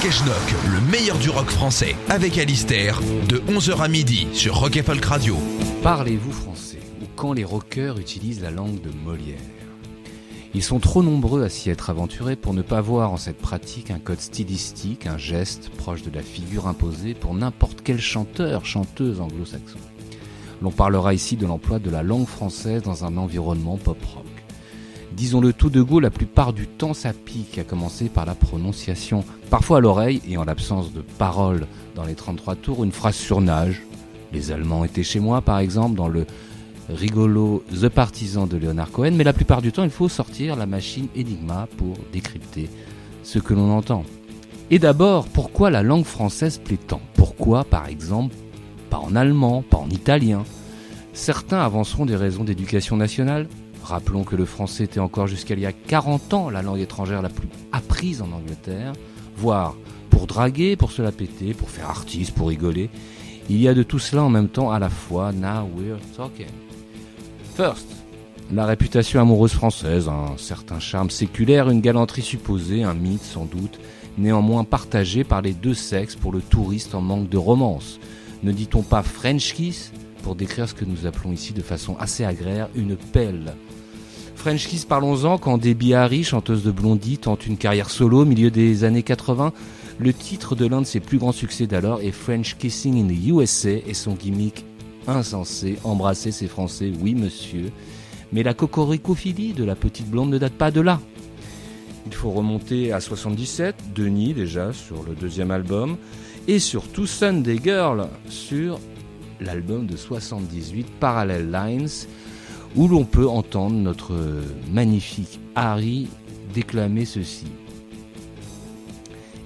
Rock le meilleur du rock français, avec Alistair, de 11h à midi sur Rock et Folk Radio. Parlez-vous français ou quand les rockers utilisent la langue de Molière? Ils sont trop nombreux à s'y être aventurés pour ne pas voir en cette pratique un code stylistique, un geste proche de la figure imposée pour n'importe quel chanteur, chanteuse anglo-saxon. L'on parlera ici de l'emploi de la langue française dans un environnement pop-rock. Disons-le tout de go, la plupart du temps ça pique, à commencer par la prononciation. Parfois à l'oreille, et en l'absence de paroles dans les 33 tours, une phrase surnage. Les Allemands étaient chez moi, par exemple, dans le rigolo The Partisan de Leonard Cohen, mais la plupart du temps, il faut sortir la machine Enigma pour décrypter ce que l'on entend. Et d'abord, pourquoi la langue française plaît tant? Pourquoi, par exemple, pas en allemand, pas en italien? Certains avanceront des raisons d'éducation nationale. Rappelons que le français était encore jusqu'à il y a 40 ans la langue étrangère la plus apprise en Angleterre, voire pour draguer, pour se la péter, pour faire artiste, pour rigoler. Il y a de tout cela en même temps à la fois. Now we're talking. First, la réputation amoureuse française, un certain charme séculaire, une galanterie supposée, un mythe sans doute, néanmoins partagé par les deux sexes pour le touriste en manque de romance. Ne dit-on pas French kiss? Pour décrire ce que nous appelons ici de façon assez agraire une pelle French Kiss, parlons-en, quand Debbie Harry, chanteuse de Blondie, tente une carrière solo au milieu des années 80, le titre de l'un de ses plus grands succès d'alors est French Kissing in the USA et son gimmick insensé, embrasser ses Français, oui monsieur. Mais la cocoricophilie de la petite blonde ne date pas de là. Il faut remonter à 77, Denis déjà sur le deuxième album, et surtout Sunday Girl sur l'album de 78, Parallel Lines, où l'on peut entendre notre magnifique Harry déclamer ceci.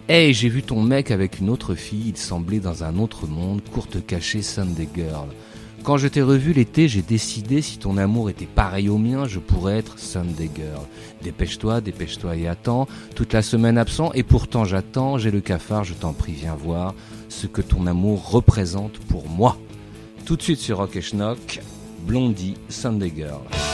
Hey, j'ai vu ton mec avec une autre fille, il semblait dans un autre monde, courte cachée Sunday Girl. Quand je t'ai revu l'été, j'ai décidé si ton amour était pareil au mien, je pourrais être Sunday Girl. Dépêche-toi, dépêche-toi et attends, toute la semaine absent, et pourtant j'attends, j'ai le cafard, je t'en prie, viens voir ce que ton amour représente pour moi. Tout de suite sur Rock et Schnock, Blondie, Sunday Girl.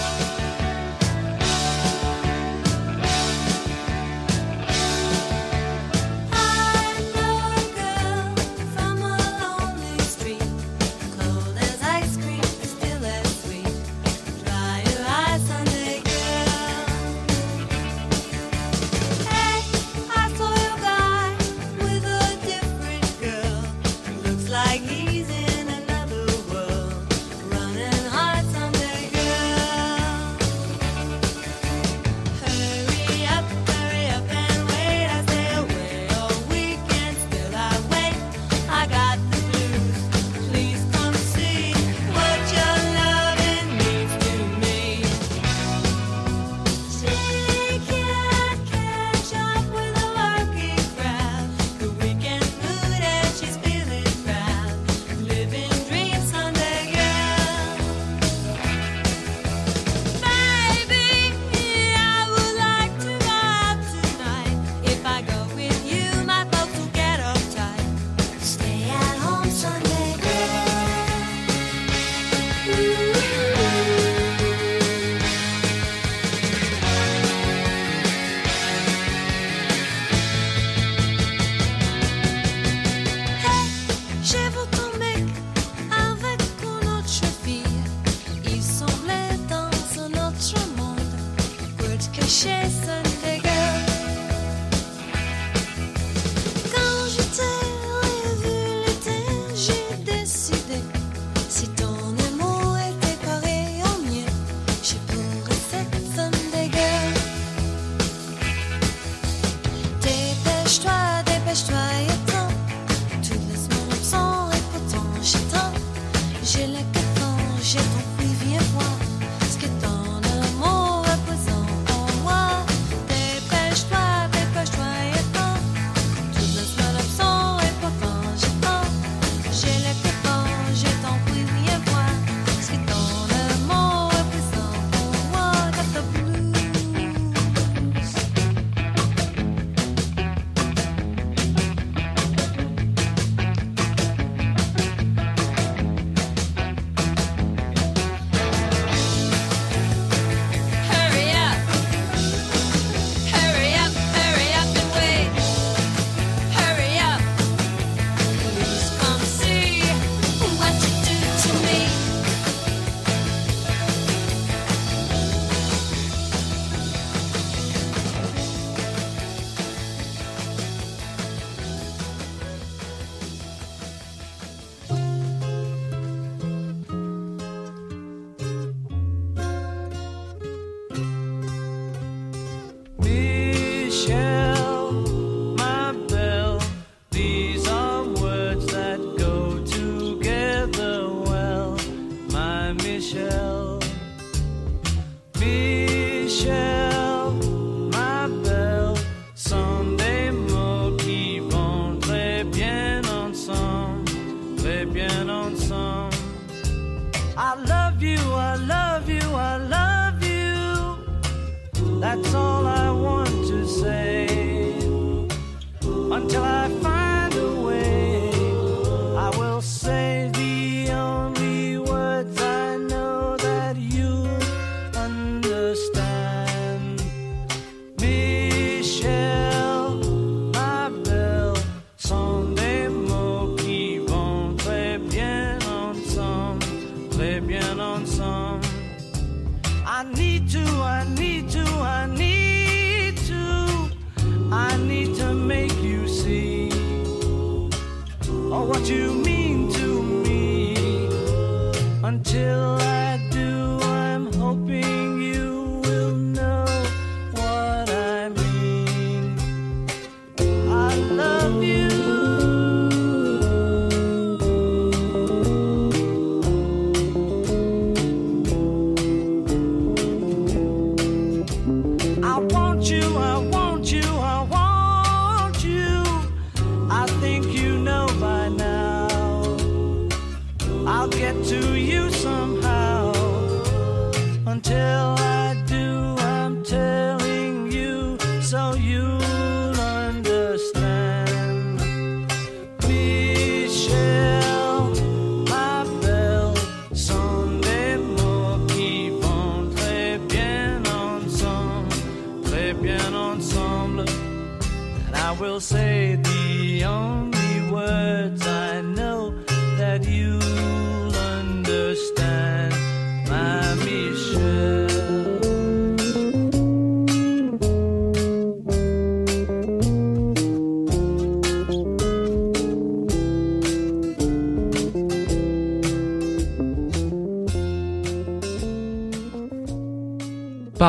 Pour te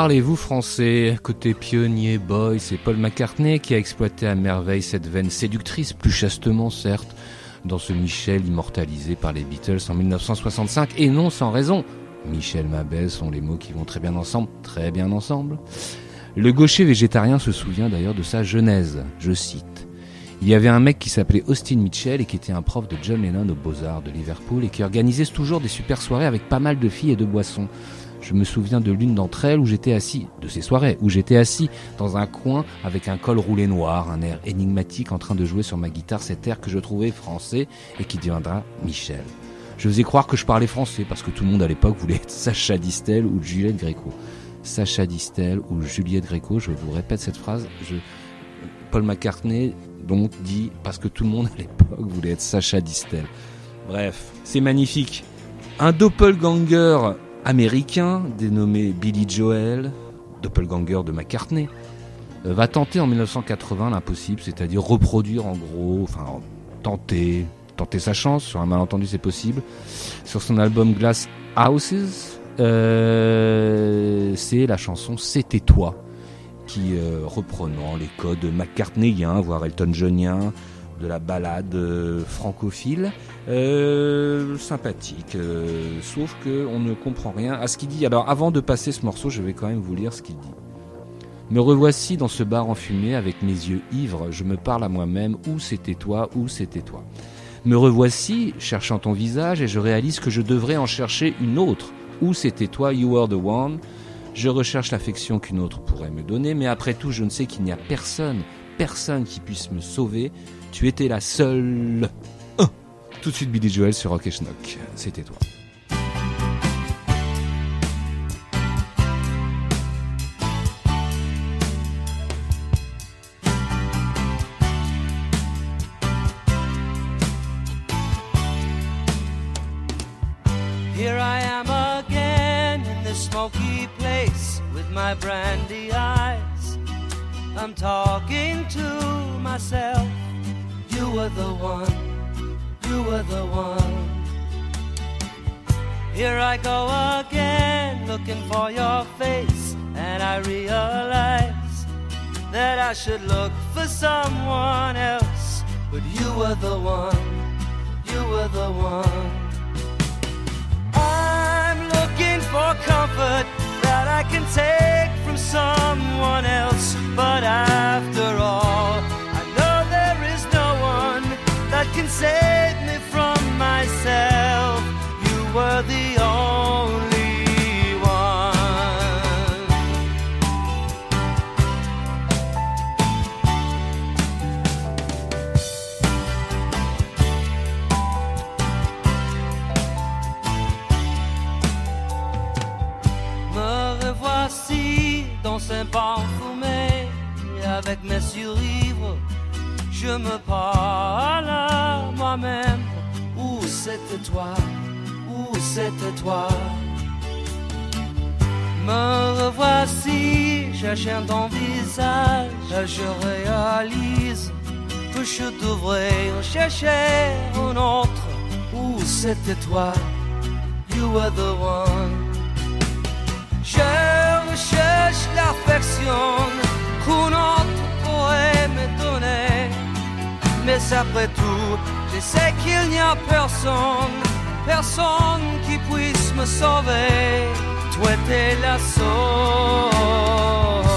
Parlez-vous français? Côté pionnier, boy, c'est Paul McCartney qui a exploité à merveille cette veine séductrice, plus chastement certes, dans ce Michel immortalisé par les Beatles en 1965, et non sans raison. Michel Mabel sont les mots qui vont très bien ensemble, très bien ensemble. Le gaucher végétarien se souvient d'ailleurs de sa genèse, je cite. Il y avait un mec qui s'appelait Austin Mitchell et qui était un prof de John Lennon aux Beaux-Arts de Liverpool et qui organisait toujours des super soirées avec pas mal de filles et de boissons. Je me souviens de l'une d'entre elles où j'étais assis, de ces soirées, où j'étais assis dans un coin avec un col roulé noir, un air énigmatique en train de jouer sur ma guitare cet air que je trouvais français et qui deviendra Michel. Je faisais croire que je parlais français parce que tout le monde à l'époque voulait être Sacha Distel ou Juliette Gréco. Sacha Distel ou Juliette Gréco, je vous répète cette phrase. Paul McCartney donc dit parce que tout le monde à l'époque voulait être Sacha Distel. Bref, c'est magnifique. Un doppelganger américain dénommé Billy Joel, doppelganger de McCartney, euh, va tenter en 1980 l'impossible, c'est-à-dire reproduire en gros, enfin tenter, tenter sa chance, sur un malentendu c'est possible, sur son album Glass Houses, euh, c'est la chanson C'était toi, qui euh, reprenant les codes McCartneyiens, voire Elton Johnien, de la balade euh, francophile, euh, sympathique, euh, sauf que on ne comprend rien à ce qu'il dit. Alors avant de passer ce morceau, je vais quand même vous lire ce qu'il dit. Me revoici dans ce bar enfumé avec mes yeux ivres, je me parle à moi-même, où c'était toi, où c'était toi? Me revoici, cherchant ton visage, et je réalise que je devrais en chercher une autre. Où c'était toi, you were the one. Je recherche l'affection qu'une autre pourrait me donner, mais après tout, je ne sais qu'il n'y a personne, personne qui puisse me sauver. Tu étais la seule. Oh Tout de suite, Billy Joel sur Rock et Schnock. C'était toi. Here I am again in this smoky place with my brandy eyes. I'm talking to myself. You were the one, you were the one. Here I go again looking for your face, and I realize that I should look for someone else. But you were the one, you were the one. I'm looking for comfort that I can take from Je me parle à moi-même. Où c'était toi? Où c'était toi? Me revoici, cherchant ton visage. Je réalise que je devrais chercher un autre. Où c'était toi? You were the one. Je recherche l'affection donner. Mais après tout, je sais qu'il n'y a personne, personne qui puisse me sauver. Toi, t'es la seule.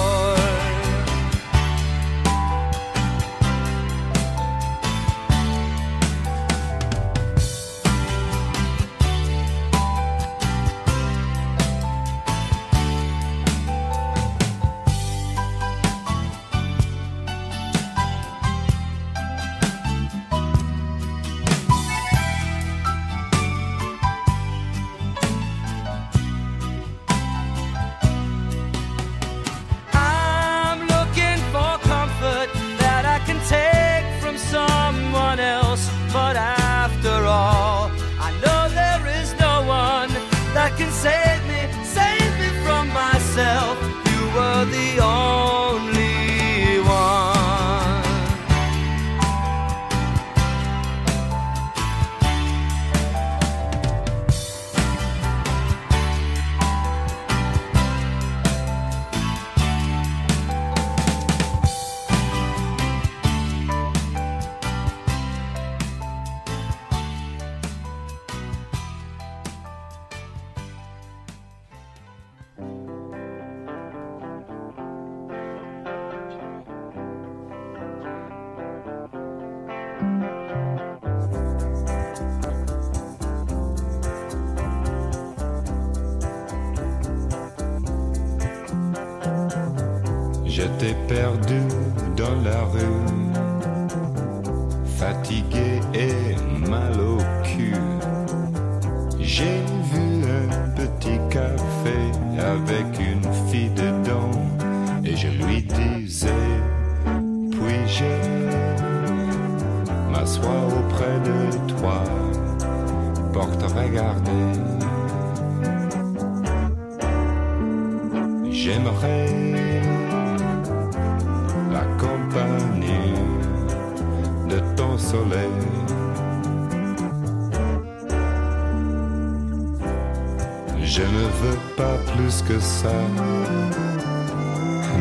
Que ça.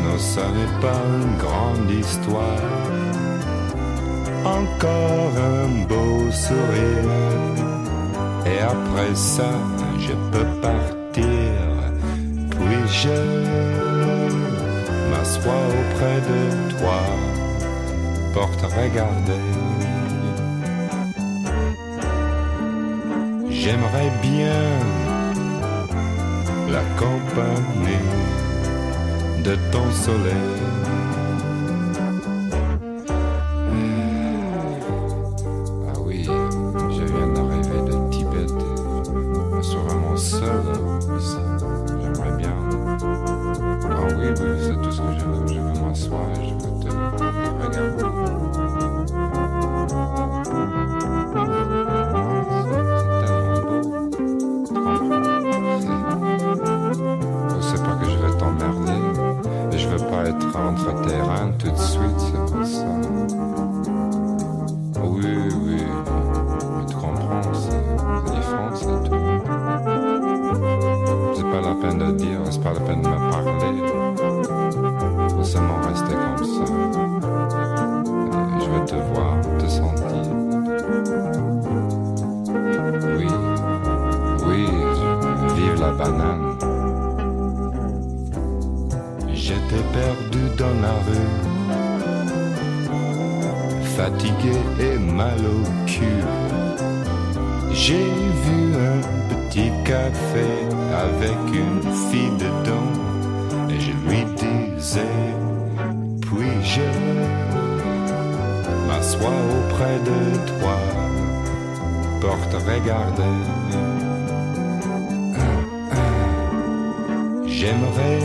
Non, ça n'est pas une grande histoire. Encore un beau sourire. Et après ça, je peux partir. Puis je m'assois auprès de toi. Porte regarder. J'aimerais bien la compagnie de ton soleil. Entre tes reins tout de suite, c'est pour ça. Fatigué et mal au cul. J'ai vu un petit café avec une fille dedans et je lui disais, puis-je m'assois auprès de toi, porte regarder. J'aimerais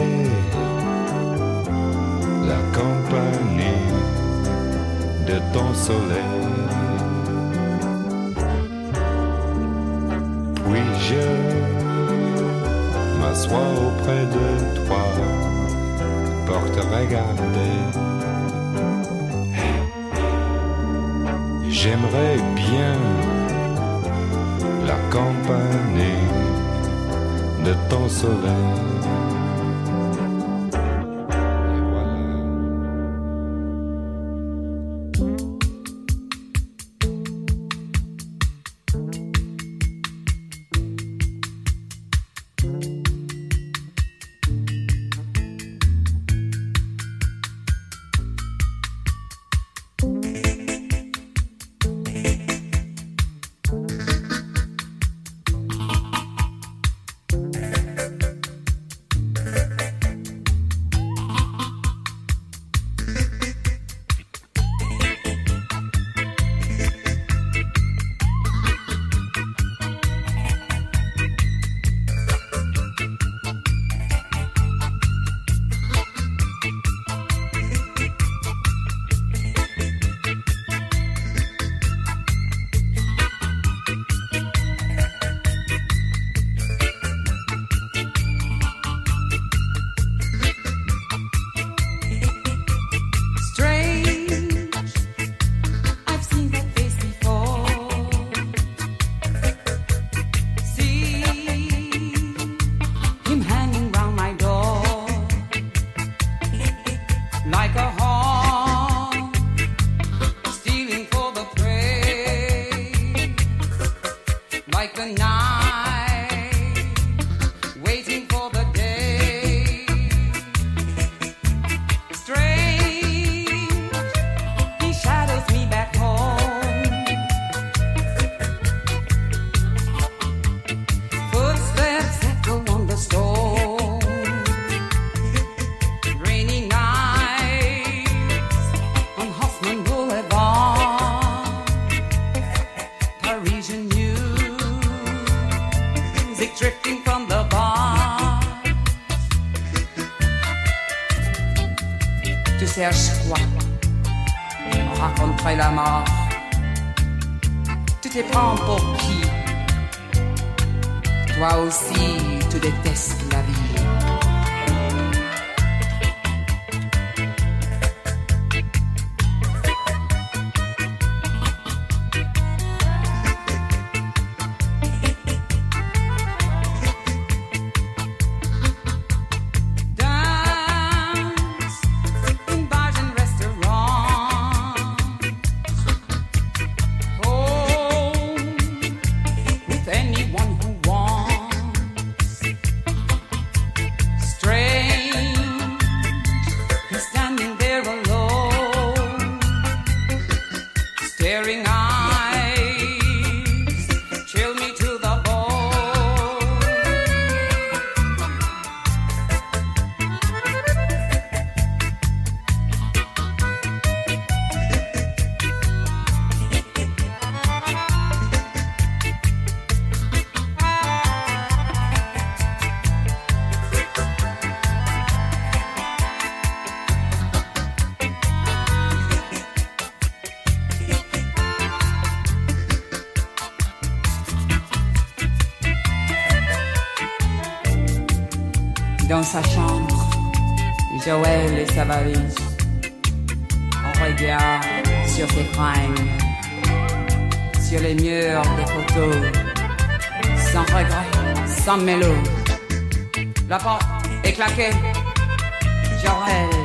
la compagnie de ton soleil. Puis je m'assois auprès de toi, porte regarder. J'aimerais bien la compagnie de ton soleil. Sa chambre, Joël et sa valise. On regarde sur ses fringues, sur les murs des photos, sans regret, sans mélo. La porte est claquée, Joël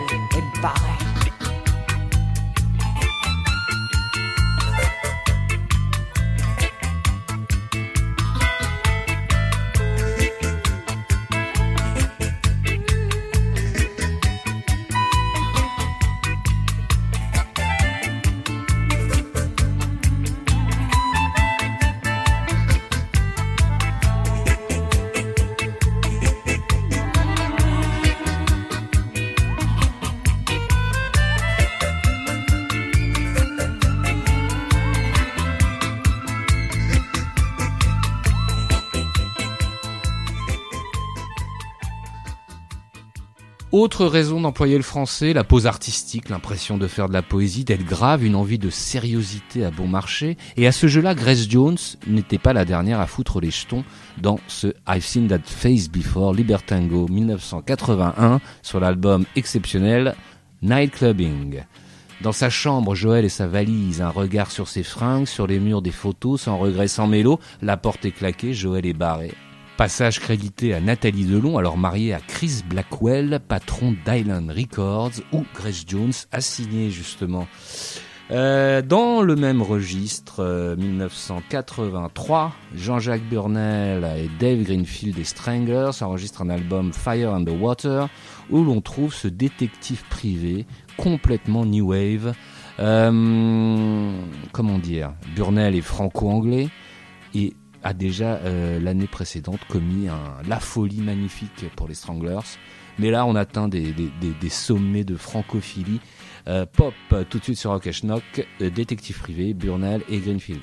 Autre raison d'employer le français, la pose artistique, l'impression de faire de la poésie, d'être grave, une envie de sériosité à bon marché. Et à ce jeu-là, Grace Jones n'était pas la dernière à foutre les jetons dans ce I've Seen That Face Before, Libertango 1981, sur l'album exceptionnel Night Clubbing. Dans sa chambre, Joël et sa valise, un regard sur ses fringues, sur les murs des photos, sans regret, sans mélo, la porte est claquée, Joël est barré. Passage crédité à Nathalie Delon, alors mariée à Chris Blackwell, patron d'Island Records, où Grace Jones a signé justement. Euh, dans le même registre, euh, 1983, Jean-Jacques Burnel et Dave Greenfield des Stranglers enregistrent un album Fire and the Water, où l'on trouve ce détective privé complètement new wave. Euh, comment dire? Burnel est franco-anglais et a déjà euh, l'année précédente commis la folie magnifique pour les Stranglers. Mais là, on atteint des, sommets de francophilie. Euh, pop, tout de suite sur Rock Schnock, euh, Détective privé, Burnell et Greenfield.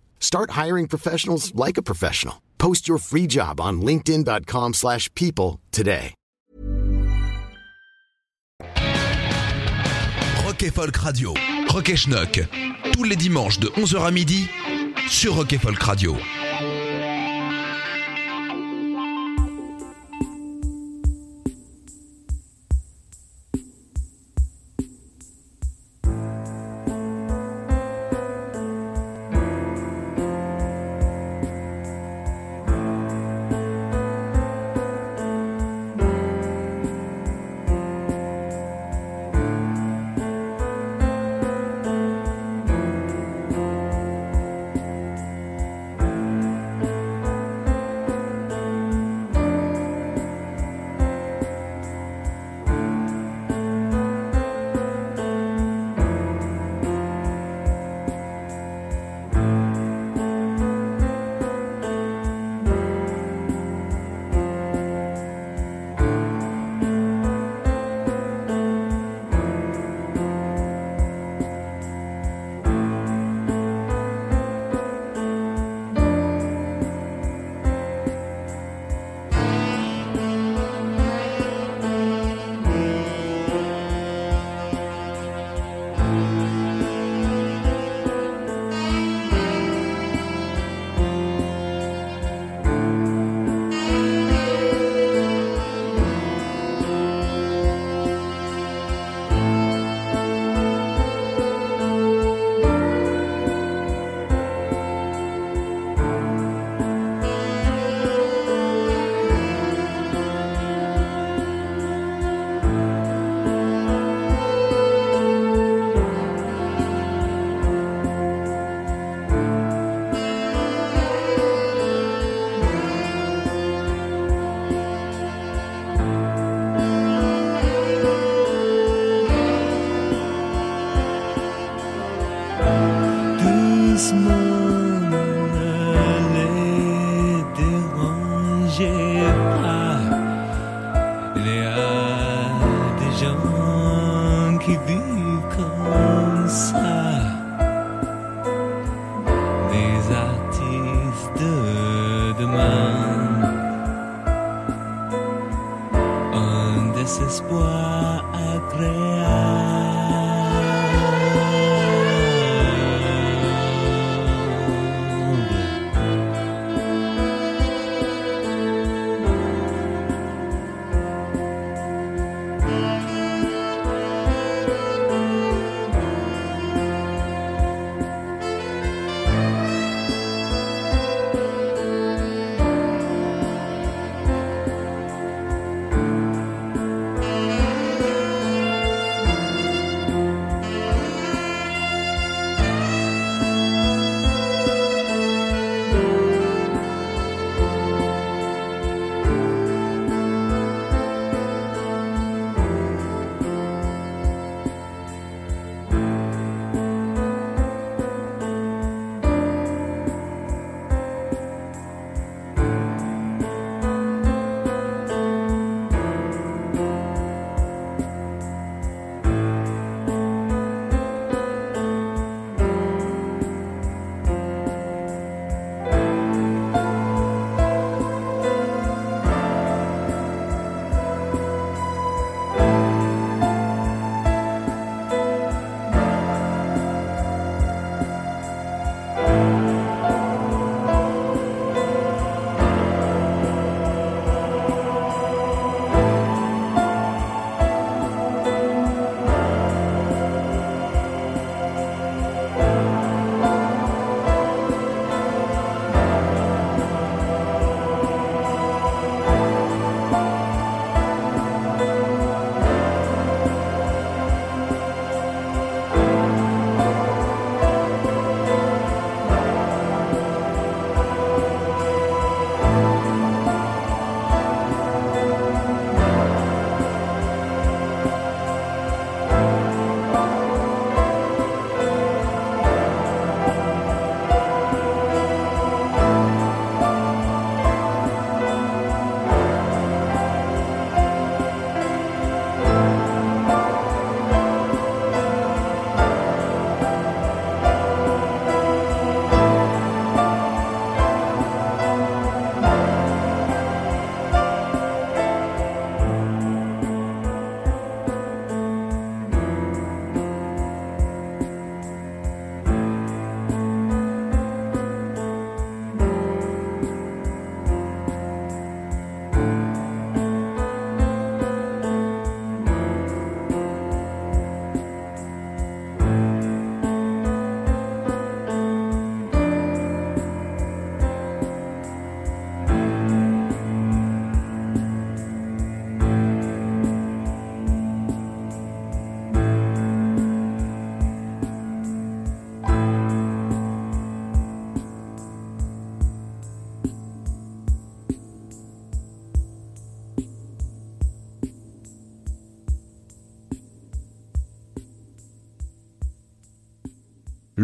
Start hiring professionals like a professional. Post your free job on linkedin.com/people slash people today. Rock et Folk Radio. Rock et. Tous les dimanches de 11h à midi sur Rock et Folk Radio.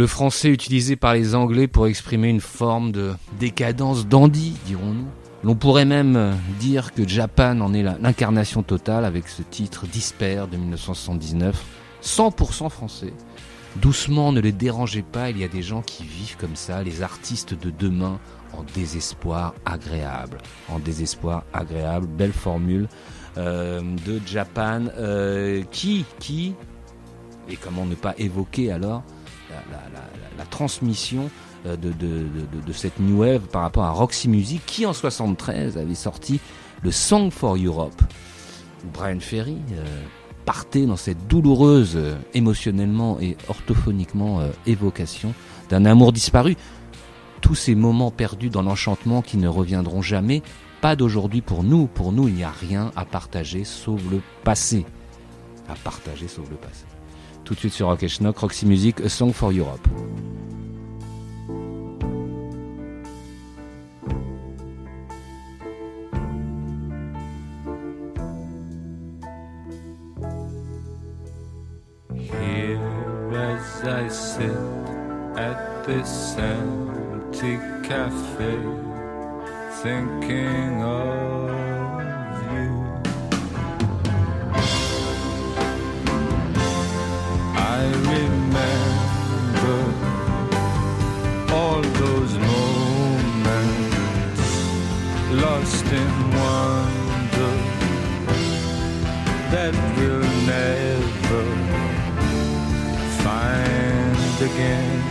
Le français utilisé par les Anglais pour exprimer une forme de décadence dandy, dirons-nous. L'on pourrait même dire que Japan en est l'incarnation totale avec ce titre Disper de 1979, 100% français. Doucement, ne les dérangez pas, il y a des gens qui vivent comme ça, les artistes de demain en désespoir agréable. En désespoir agréable, belle formule euh, de Japan euh, qui, qui, et comment ne pas évoquer alors la, transmission euh, de, cette new wave par rapport à Roxy Music qui en 73 avait sorti le Song for Europe. Où Brian Ferry euh, partait dans cette douloureuse euh, émotionnellement et orthophoniquement évocation d'un amour disparu. Tous ces moments perdus dans l'enchantement qui ne reviendront jamais pas d'aujourd'hui pour nous. Pour nous il n'y a rien à partager sauf le passé. À partager sauf le passé tout de suite sur Rock et Schnock, Roxy Music, A Song for Europe. I sit at this empty cafe, thinking of again.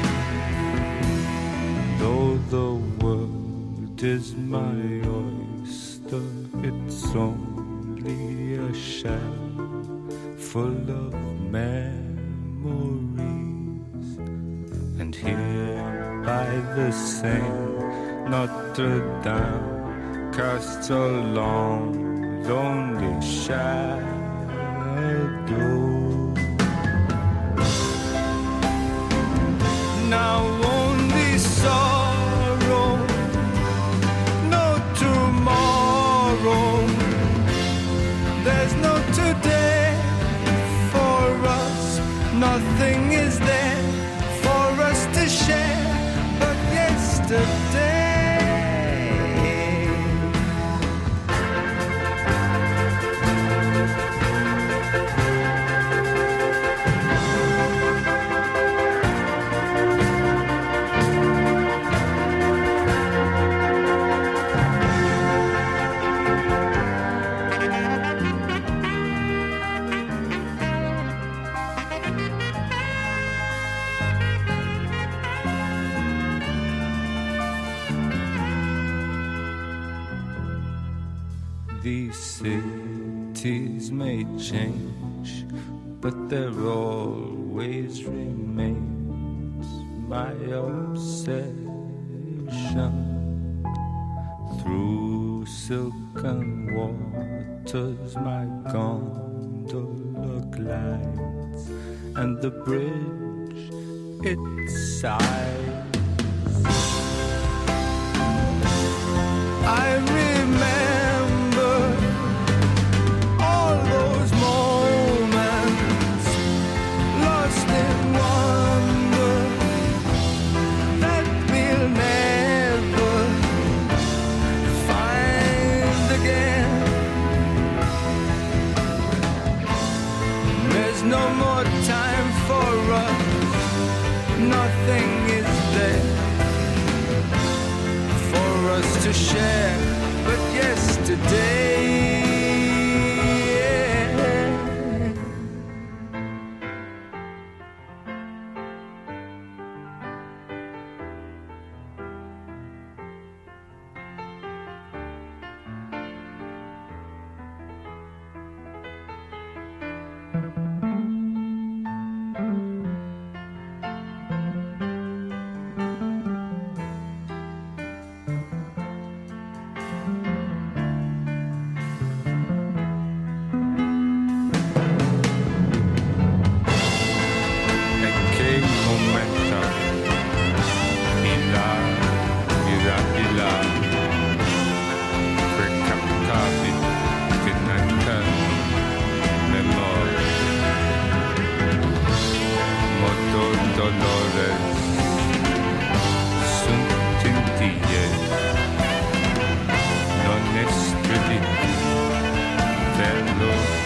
Though the world is my oyster, it's only a shell full of memories. And here by the Seine, Notre Dame casts a long, lonely shadow. Now cities may change, but there always remains my obsession. Through silken waters, my gondola glides, and the bridge it sighs. Thank you.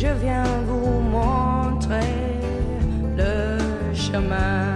Je viens vous montrer le chemin.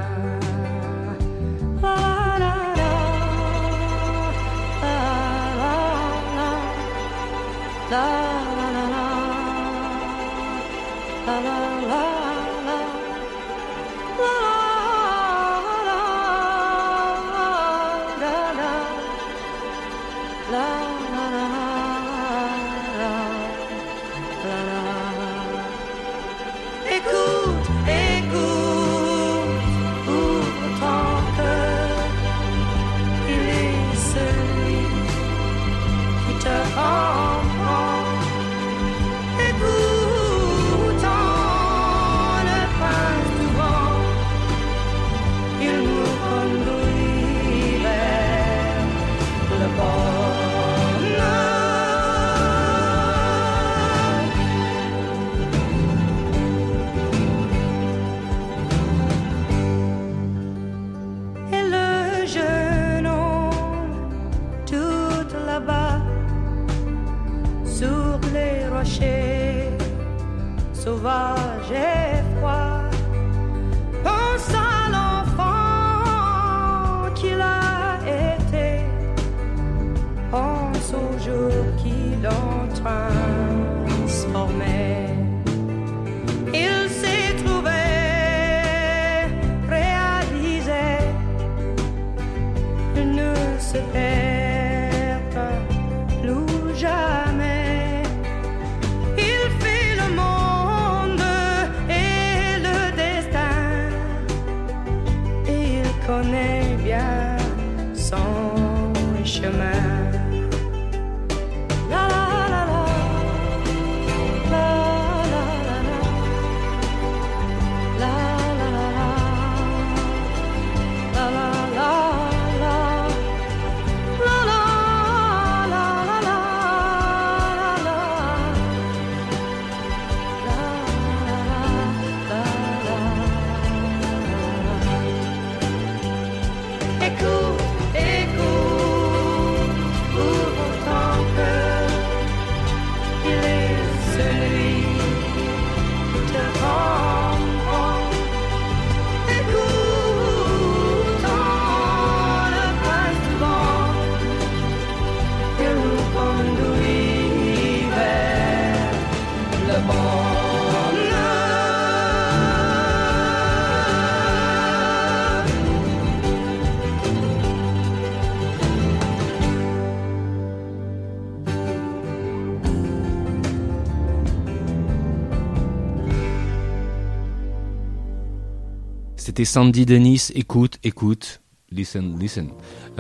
C'était Sandy Dennis. Écoute, écoute. Listen, listen.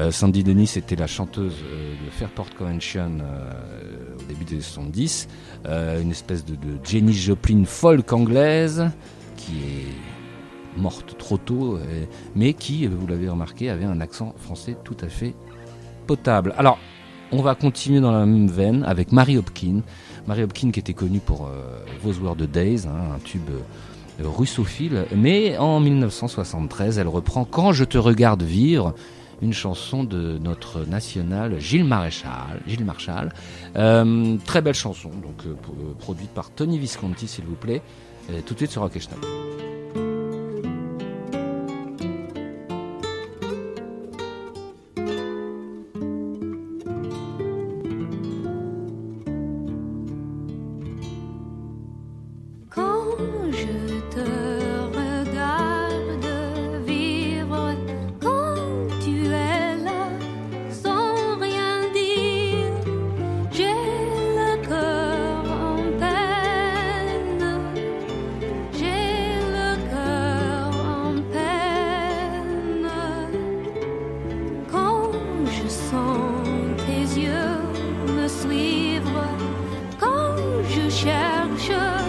Euh, Sandy Dennis était la chanteuse euh, de Fairport Convention euh, au début des 70. Euh, une espèce de, Jenny Joplin folk anglaise qui est morte trop tôt, mais qui, vous l'avez remarqué, avait un accent français tout à fait potable. Alors, on va continuer dans la même veine avec Mary Hopkin. Mary Hopkin qui était connue pour euh, Those Were the Days, hein, un tube russophile, mais en 1973, elle reprend Quand je te regarde vivre, une chanson de notre national Gilles Maréchal. Gilles Marshall. Euh, très belle chanson, donc euh, euh, produite par Tony Visconti, s'il vous plaît. Tout de suite sur Rock cherche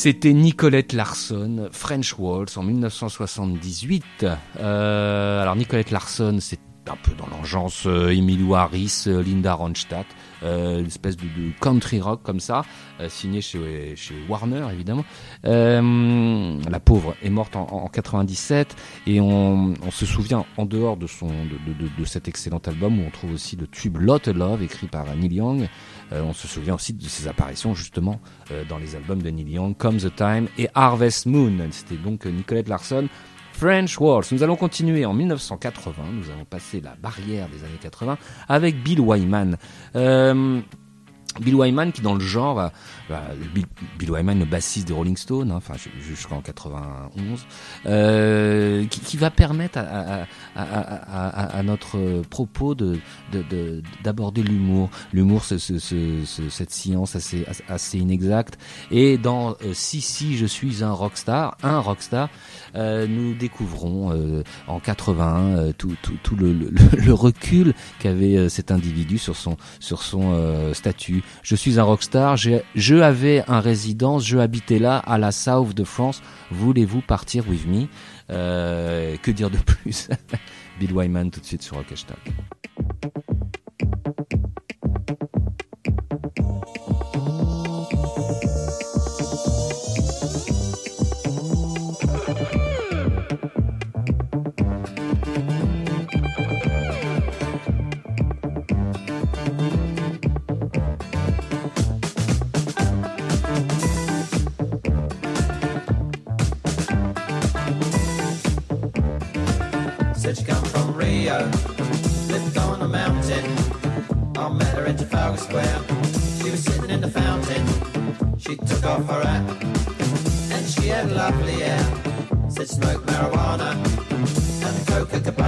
C'était Nicolette Larson, French Waltz en 1978. Euh, alors Nicolette Larson, c'est un peu dans l'engeance euh, Emilio Harris, euh, Linda Ronstadt, euh, une espèce de, de country rock comme ça, euh, signé chez, chez Warner évidemment. La pauvre est morte en, en 97 et on, on se souvient en dehors de son de, de- de cet excellent album où on trouve aussi le tube Lot of Love écrit par Neil Young. Euh, on se souvient aussi de ses apparitions justement euh, dans les albums de Neil Young, Come the Time et Harvest Moon. C'était donc euh, Nicolette Larson. French Waltz. Nous allons continuer en 1980. Nous allons passer la barrière des années 80 avec Bill Wyman. Euh, Bill Wyman qui dans le genre, bah, bah, Bill, Wyman le bassiste des Rolling Stones, hein, enfin ju- jusqu'en 91, euh, qui, qui va permettre à, à- à- à- notre propos de de- de- d'aborder l'humour, l'humour, ce- ce- ce- ce- cette science assez assez inexacte. Et dans euh, Si si je suis un rockstar, un rockstar, euh, nous découvrons euh, en 81 euh, tout, tout, tout le, le, le recul qu'avait cet individu sur son sur son statut. Je suis un rockstar, je avais un résidence, je habitais là à la South de France. Voulez-vous partir with me? Euh, Que dire de plus? Bill Wyman tout de suite sur Rock She took off her hat and she had lovely hair. Said smoke marijuana and Coca Cola.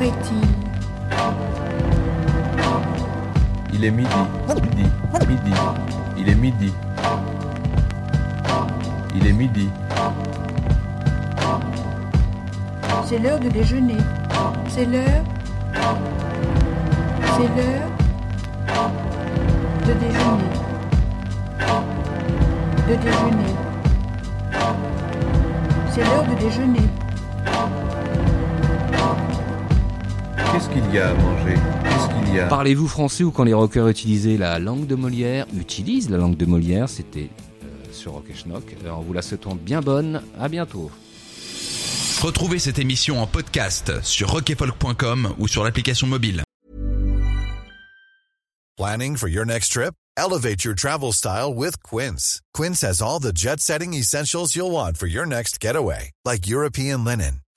Est-il Il est midi. Midi. Midi. Il est midi. Il est midi. C'est l'heure de déjeuner. C'est l'heure. C'est l'heure de déjeuner. De déjeuner. C'est l'heure de déjeuner. Qu'est-ce qu'il y a à manger? Qu'est-ce qu'il y a? Parlez-vous français ou quand les rockers utilisaient la langue de Molière, utilisent la langue de Molière, c'était euh, sur Rock et Schnock. Alors, on vous la souhaitons bien bonne, à bientôt. Retrouvez cette émission en podcast sur rockefolk.com ou sur l'application mobile. Planning for your next trip? Elevate your travel style with Quince. Quince has all the jet setting essentials you'll want for your next getaway, like European linen,